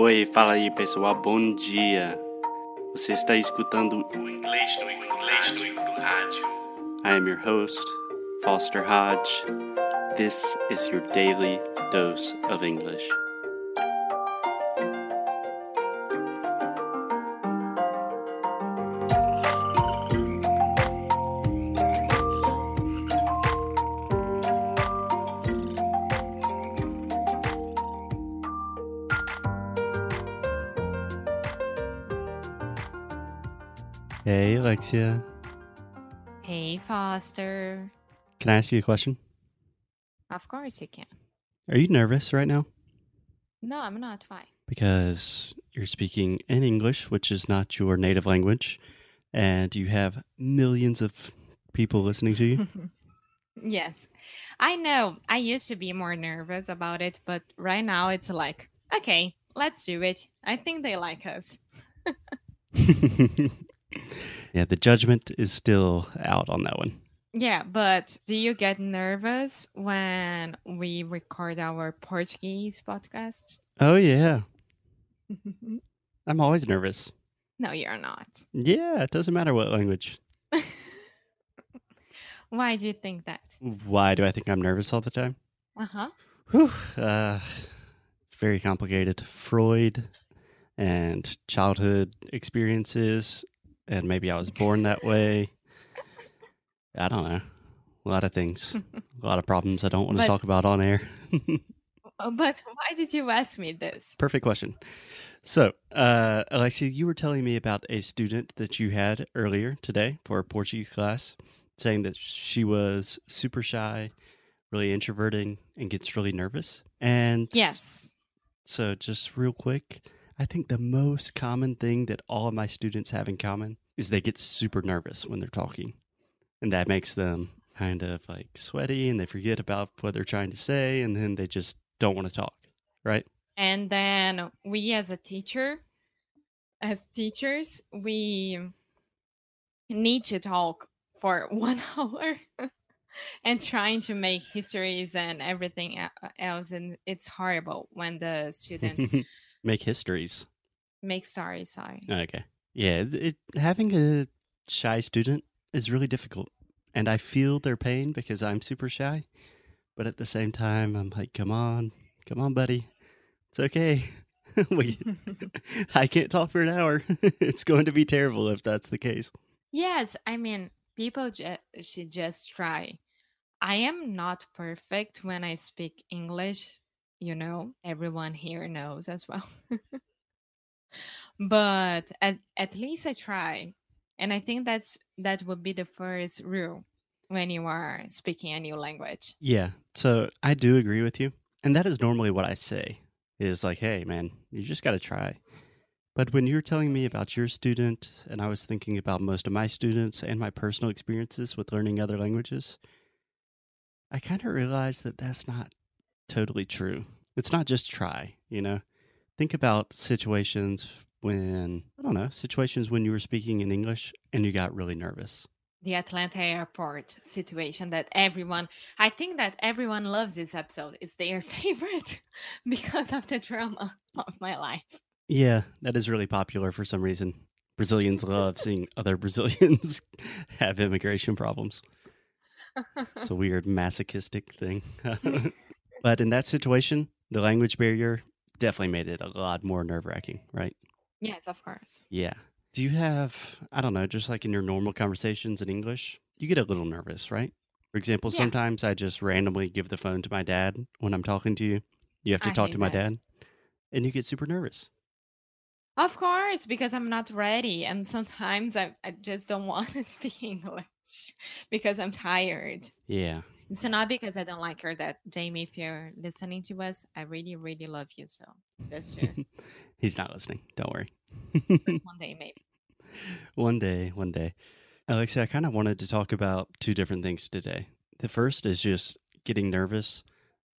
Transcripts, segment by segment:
Oi, fala aí pessoal, bom dia. Você está escutando o inglês no inglês no rádio. I am your host, Foster Hodge. This is your daily dose of English. Hey, Alexia. Hey, Foster. Can I ask you a question? Of course you can. Are you nervous right now? No, I'm not. Why? Because you're speaking in English, which is not your native language, and you have millions of people listening to you. yes. I know. I used to be more nervous about it, but right now it's like, okay, let's do it. I think they like us. yeah, the judgment is still out on that one. Yeah, but do you get nervous when we record our Portuguese podcast? Oh, yeah. I'm always nervous. No, you're not. Yeah, it doesn't matter what language. Why do you think that? Why do I think I'm nervous all the time? Uh-huh. Whew, uh Very complicated. Freud and childhood experiences, and maybe I was born that way. I don't know. A lot of things, a lot of problems I don't want to talk about on air. Oh, But why did you ask me this? Perfect question. So, uh, Alexia, you were telling me about a student that you had earlier today for a Portuguese class, saying that she was super shy, really introverting, and gets really nervous. And Yes. so, just real quick, I think the most common thing that all of my students have in common is they get super nervous when they're talking. And that makes them kind of like sweaty and they forget about what they're trying to say and then they just don't want to talk, right? And then we as a teacher, as teachers, we need to talk for one hour and trying to make histories and everything else. And it's horrible when the students Make histories. make stories. Sorry. Oh, okay. Yeah, it, having a shy student is really difficult. And I feel their pain because I'm super shy. But at the same time, I'm like, come on, come on, buddy. It's okay. we, I can't talk for an hour. it's going to be terrible if that's the case. Yes, I mean, people ju- should just try. I am not perfect when I speak English, you know, everyone here knows as well. but at, at least I try. And I think that's that would be the first rule when you are speaking a new language. Yeah. So I do agree with you. And that is normally what I say is like, hey, man, you just got to try. But when you were telling me about your student, and I was thinking about most of my students and my personal experiences with learning other languages, I kind of realized that that's not totally true. It's not just try, you know? Think about situations when, I don't know, situations when you were speaking in English and you got really nervous. The Atlanta airport situation that everyone, I think that everyone loves this episode. It's their favorite because of the drama of my life. Yeah, that is really popular for some reason. Brazilians love seeing other Brazilians have immigration problems. It's a weird masochistic thing. But in that situation, the language barrier definitely made it a lot more nerve wracking, right? yes, of course. Yeah. Do you have, I don't know, just like in your normal conversations in English, you get a little nervous, right? For example, Yeah. sometimes I just randomly give the phone to my dad when I'm talking to you. You have to I talk to my that. dad, and you get super nervous. Of course, because I'm not ready. And sometimes I, I just don't want to speak English because I'm tired. Yeah. It's not because I don't like her that Jamie, if you're listening to us, I really, really love you. So just to, He's not listening. Don't worry. one day maybe. one day, one day. Alexia, I kind of wanted to talk about two different things today. The first is just getting nervous,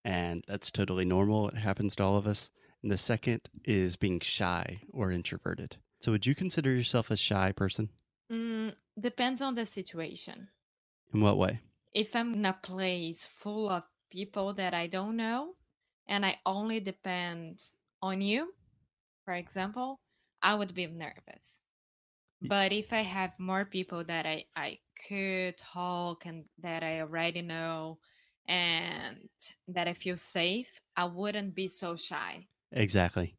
and that's totally normal. It happens to all of us. And the second is being shy or introverted. So, would you consider yourself a shy person? Mm, depends on the situation. In what way? If I'm in a place full of people that I don't know and I only depend on you, for example, I would be nervous. But if I have more people that I, I could talk and that I already know and that I feel safe, I wouldn't be so shy. Exactly.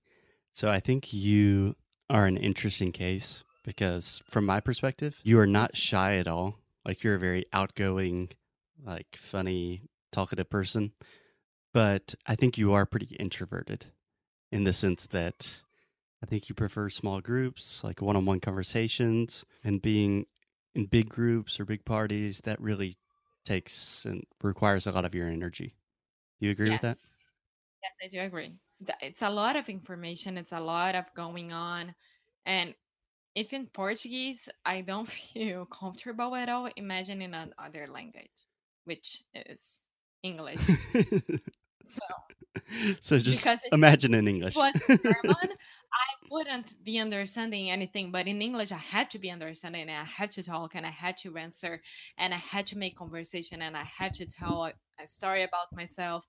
So I think you are an interesting case because from my perspective, you are not shy at all. Like you're a very outgoing, like funny, talkative person. But I think you are pretty introverted in the sense that I think you prefer small groups, like one on one conversations, and being in big groups or big parties, that really takes and requires a lot of your energy. Do you agree yes. with that? Yes, I do agree. It's a lot of information, it's a lot of going on. And if in Portuguese, I don't feel comfortable at all, imagine in another language, which is English. so, so just imagine in English. was German, I wouldn't be understanding anything, but in English, I had to be understanding and I had to talk and I had to answer and I had to make conversation and I had to tell a, a story about myself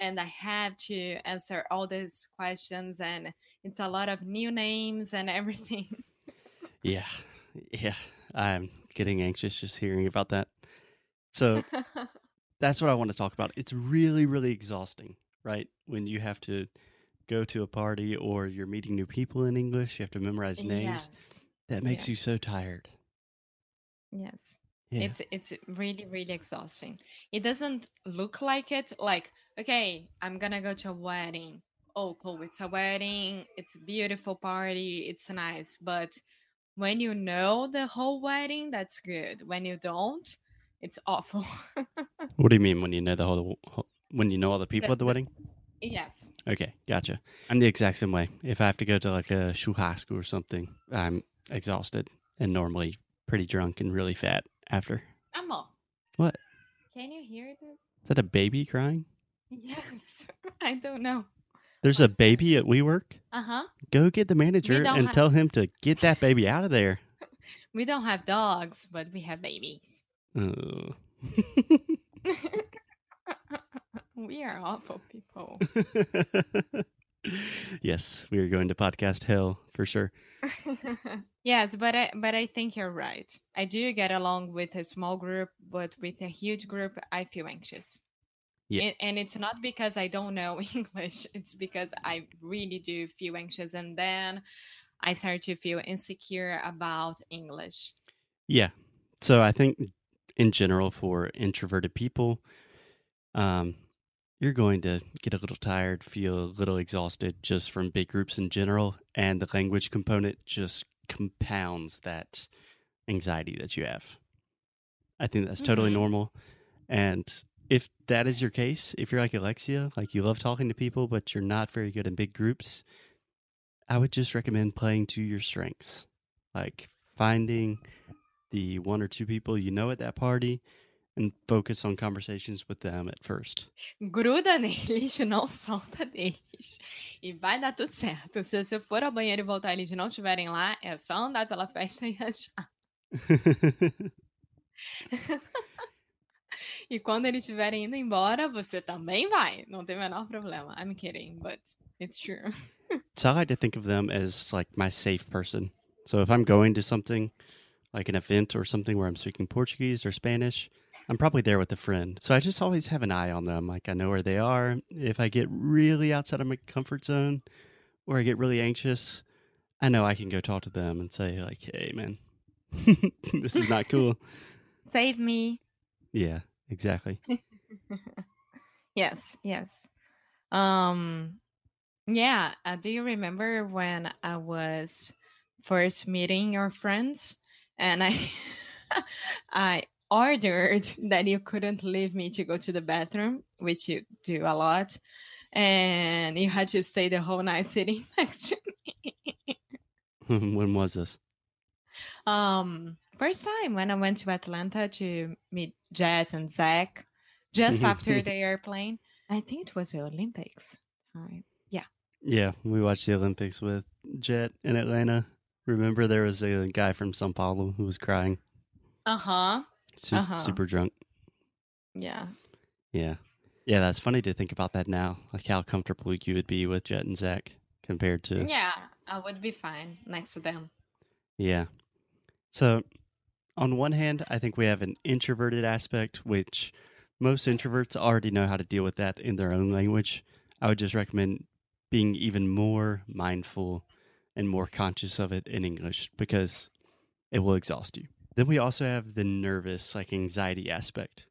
and I had to answer all these questions and it's a lot of new names and everything. yeah. Yeah. I'm getting anxious just hearing about that. So that's what I want to talk about. It's really, really exhausting, right? When you have to go to a party or you're meeting new people in English, you have to memorize names. Yes. That makes Yes. you so tired. Yes. Yeah. It's it's really really exhausting. It doesn't look like it like okay, I'm going to go to a wedding. Oh, cool. It's a wedding. It's a beautiful party. It's nice, but when you know the whole wedding, that's good. When you don't, it's awful. what do you mean when you know the whole, when you know all the people The- at the the- wedding? yes. Okay, gotcha. I'm the exact same way. If I have to go to like a churrasco or something, I'm exhausted and normally pretty drunk and really fat after. Amo. What? Can you hear this? Is that a baby crying? Yes. I don't know. There's a What's that? baby at WeWork. Uh-huh. Go get the manager and ha- tell him to get that baby out of there. We don't have dogs, but we have babies. We are awful people. yes, we are going to podcast hell for sure. yes, but I but I think you're right. I do get along with a small group, but with a huge group, I feel anxious. Yeah. And, and it's not because I don't know English. It's because I really do feel anxious, and then I start to feel insecure about English. Yeah. So I think in general for introverted people, um, you're going to get a little tired, feel a little exhausted just from big groups in general, and the language component just compounds that anxiety that you have. I think that's totally Mhm. normal. And if that is your case, if you're like Alexia, like you love talking to people, but you're not very good in big groups, I would just recommend playing to your strengths. Like finding the one or two people you know at that party and focus on conversations with them at first. Gruda neles, não solta deles. E vai dar tudo certo. Se você for ao banheiro e voltar eles não estiverem lá, é só andar pela festa e achar. E quando eles estiverem indo embora, você também vai. Não tem o menor problema. I'm kidding, but it's true. so I like to think of them as like my safe person. So if I'm going to something like an event or something where I'm speaking Portuguese or Spanish, I'm probably there with a friend. So I just always have an eye on them. Like I know where they are. If I get really outside of my comfort zone or I get really anxious, I know I can go talk to them and say like, "Hey, man, this is not cool." Save me. yeah, exactly. Yes, yes. Um yeah, uh, do you remember when I was first meeting your friends and I I ordered that you couldn't leave me to go to the bathroom, which you do a lot, and you had to stay the whole night sitting next to me. when was this? Um, first time when I went to Atlanta to meet Jet and Zach, just after the airplane. I think it was the Olympics Yeah. Yeah, we watched the Olympics with Jet in Atlanta. Remember, there was a guy from Sao Paulo who was crying, Uh huh. Uh-huh. super drunk. Yeah. Yeah, yeah, that's funny to think about that now, like how comfortable you would be with Jet and Zach compared to. Yeah. I would be fine next to them. Yeah. So, on one hand, I think we have an introverted aspect, which most introverts already know how to deal with that in their own language. I would just recommend being even more mindful and more conscious of it in English because it will exhaust you. Then we also have the nervous, like anxiety aspect.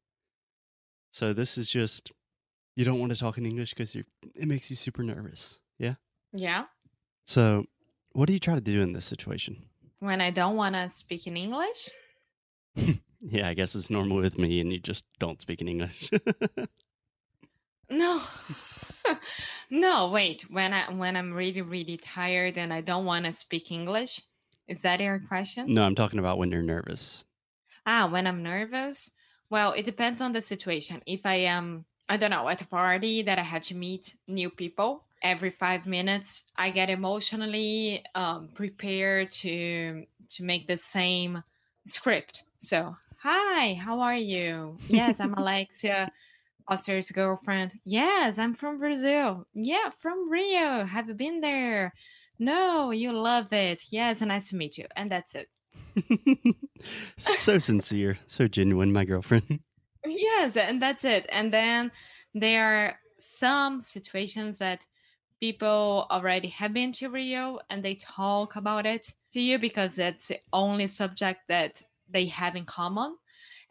So this is just you don't want to talk in English because it makes you super nervous. Yeah. Yeah. So, what do you try to do in this situation? When I don't want to speak in English. yeah, I guess it's normal with me, and you just don't speak in English. no. No, wait. When I when I'm really really tired and I don't want to speak English, is that your question? No, I'm talking about when you're nervous. Ah, when I'm nervous. Well, it depends on the situation. If I am, I don't know, at a party that I had to meet new people every five minutes, I get emotionally um, prepared to to make the same script. So, hi, how are you? Yes, I'm Alexia. Foster's girlfriend. Yes, I'm from Brazil. Yeah, from Rio. Have you been there? No, you love it. Yes, nice to meet you. And that's it. so sincere, so genuine, my girlfriend. Yes, and that's it. And then there are some situations that people already have been to Rio and they talk about it to you because it's the only subject that they have in common.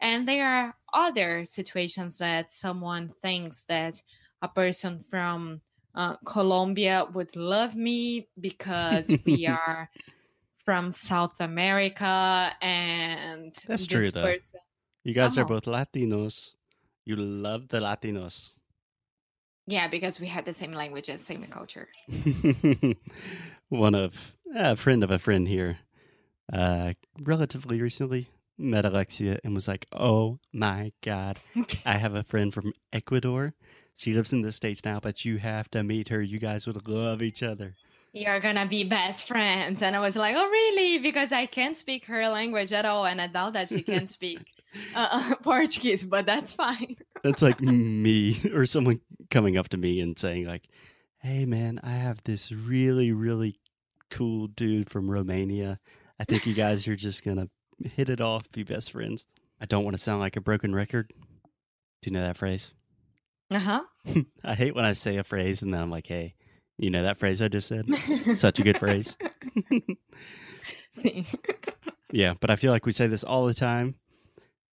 And there are other situations that someone thinks that a person from uh, Colombia would love me because we are from South America and that's true though. Person... You guys oh. are both Latinos. You love the Latinos. Yeah, because we had the same language and same culture. One of a friend of a friend here, uh, relatively recently, met Alexia and was like, "Oh my god, I have a friend from Ecuador. She lives in the states now, but you have to meet her. You guys would love each other." You're gonna be best friends, and I was like, "Oh, really?" Because I can't speak her language at all, and I doubt that she can speak uh, uh Portuguese, but that's fine. that's like me or someone coming up to me and saying like, "Hey, man, I have this really, really cool dude from Romania. I think you guys are just gonna hit it off, be best friends. I don't want to sound like a broken record. Do you know that phrase? Uh huh. I hate when I say a phrase and then I'm like, hey, you know that phrase I just said? Such a good phrase. See. yeah, but I feel like we say this all the time,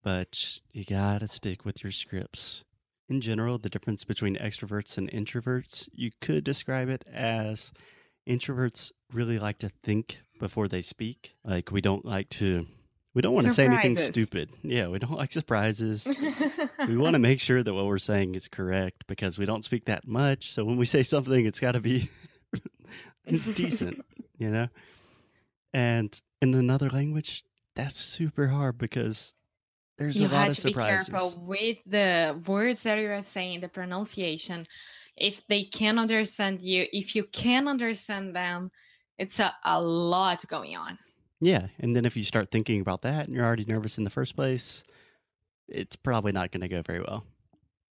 but you gotta stick with your scripts. In general, the difference between extroverts and introverts, you could describe it as introverts really like to think before they speak. Like, we don't like to we don't want to say anything stupid. Yeah, we don't like surprises. we want to make sure that what we're saying is correct because we don't speak that much. So when we say something, it's got to be decent, you know? And in another language, that's super hard because there's you a lot of surprises. be careful with the words that you are saying, the pronunciation. If they can understand you, if you can understand them, it's a, a lot going on. Yeah, and then if you start thinking about that and you're already nervous in the first place, it's probably not going to go very well.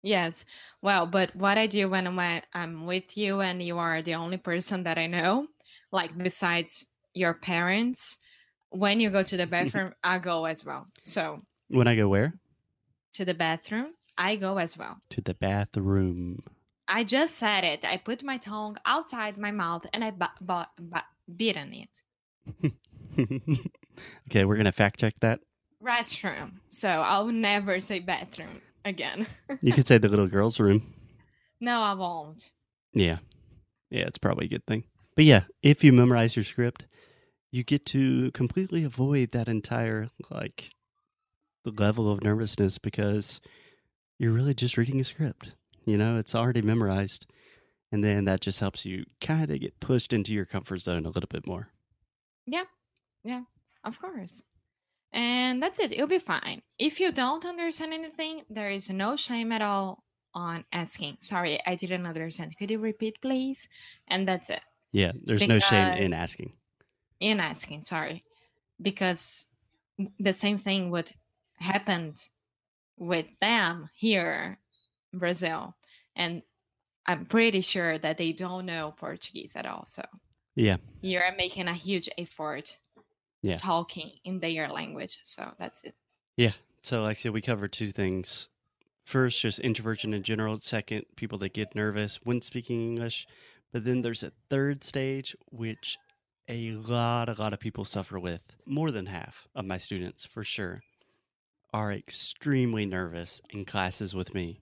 Yes. Well, but what I do when I'm with you and you are the only person that I know, like besides your parents, when you go to the bathroom, I go as well. So when I go where? To the bathroom, I go as well. To the bathroom. I just said it. I put my tongue outside my mouth and I b- b- b- bit on it. okay, we're gonna fact check that. Restroom. So I'll never say bathroom again. you could say the little girl's room. No, I won't. Yeah. Yeah, it's probably a good thing. But yeah, if you memorize your script, you get to completely avoid that entire like the level of nervousness because you're really just reading a script. You know, it's already memorized. And then that just helps you kind of get pushed into your comfort zone a little bit more. Yeah, yeah, of course. And that's it. You'll be fine. If you don't understand anything, there is no shame at all on asking. Sorry, I didn't understand. Could you repeat, please? And that's it. Yeah, there's because, no shame in asking. In asking, sorry. Because the same thing would happen with them here in Brazil. And I'm pretty sure that they don't know Portuguese at all. So Yeah. You're making a huge effort Yeah. talking in their language. So that's it. Yeah. So, like I said, we covered two things. First, just introversion in general. Second, people that get nervous when speaking English. But then there's a third stage, which a lot, a lot of people suffer with. More than half of my students, for sure, are extremely nervous in classes with me.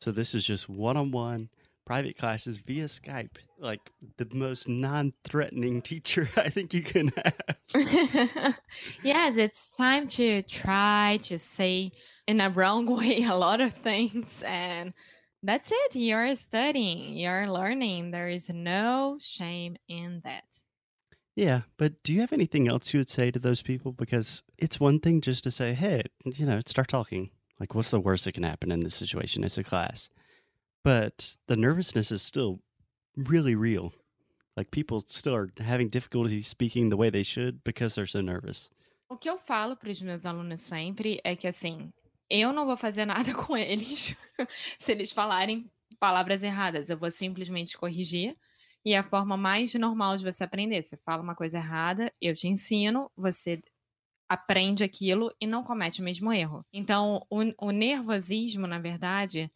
So, this is just one on one private classes via Skype. Like the most non threatening teacher I think you can have. yes, it's time to try to say in a wrong way a lot of things. And that's it. You're studying, you're learning. There is no shame in that. Yeah, but do you have anything else you would say to those people? Because it's one thing just to say, hey, you know, start talking. Like, what's the worst that can happen in this situation? It's a class. But the nervousness is still really real. Like, people still are having difficulty speaking the way they should because they're so nervous. O que eu falo para os meus alunos sempre é que assim, eu não vou fazer nada com eles se eles falarem palavras erradas. Eu vou simplesmente corrigir. E é a forma mais normal de você aprender. Você fala uma coisa errada, eu te ensino, você aprende aquilo e não comete o mesmo erro. Então, o, o nervosismo, na verdade,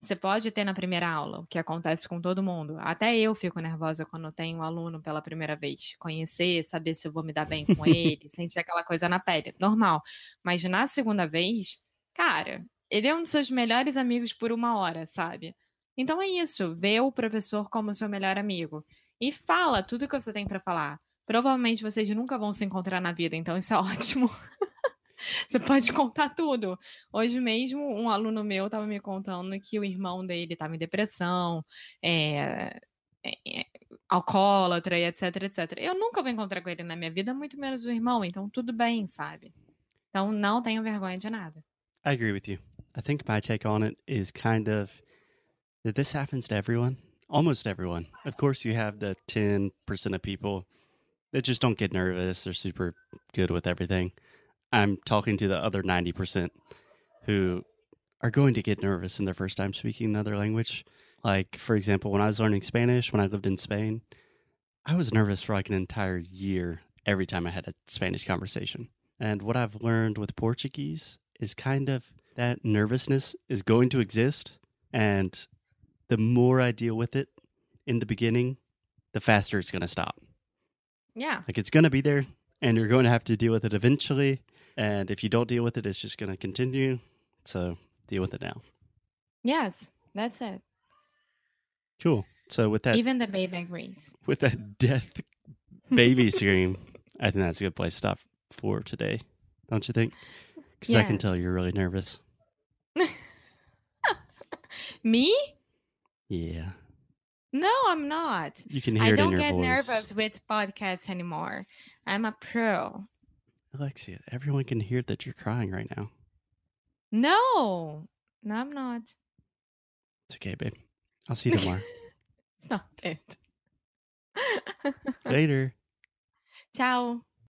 você pode ter na primeira aula, o que acontece com todo mundo. Até eu fico nervosa quando tenho um aluno pela primeira vez. Conhecer, saber se eu vou me dar bem com ele, sentir aquela coisa na pele. Normal. Mas na segunda vez, cara, ele é um dos seus melhores amigos por uma hora, sabe? Então é isso. Vê o professor como seu melhor amigo. E fala tudo que você tem para falar. Provavelmente vocês nunca vão se encontrar na vida, então isso é ótimo. Você pode contar tudo. Hoje mesmo, um aluno meu estava me contando que o irmão dele estava em depressão, é, é, alcoólatra e etc, etc. Eu nunca vou encontrar com ele na minha vida, muito menos o irmão, então tudo bem, sabe? Então não tenho vergonha de nada. I agree with you. I think my take on it is kind of that this happens to everyone, almost everyone. Of course, you have the 10% of people that just don't get nervous. They're super good with everything. I'm talking to the other 90% who are going to get nervous in their first time speaking another language. Like, for example, when I was learning Spanish, when I lived in Spain, I was nervous for like an entire year every time I had a Spanish conversation. And what I've learned with Portuguese is kind of that nervousness is going to exist. And the more I deal with it in the beginning, the faster it's going to stop. Yeah. Like, it's going to be there and you're going to have to deal with it eventually. And if you don't deal with it, it's just going to continue. So deal with it now. Yes, that's it. Cool. So with that, Even the baby agrees. with that death baby scream, I think that's a good place to stop for today. Don't you think? Because I can tell you're really nervous. Me? Yeah, No, I'm not. you can hear I it in don't get voice. nervous with podcasts anymore. I'm a pro. Alexia, everyone can hear that you're crying right now. No, no, I'm not. It's okay, babe. I'll see you tomorrow. Stop it. Later. Ciao.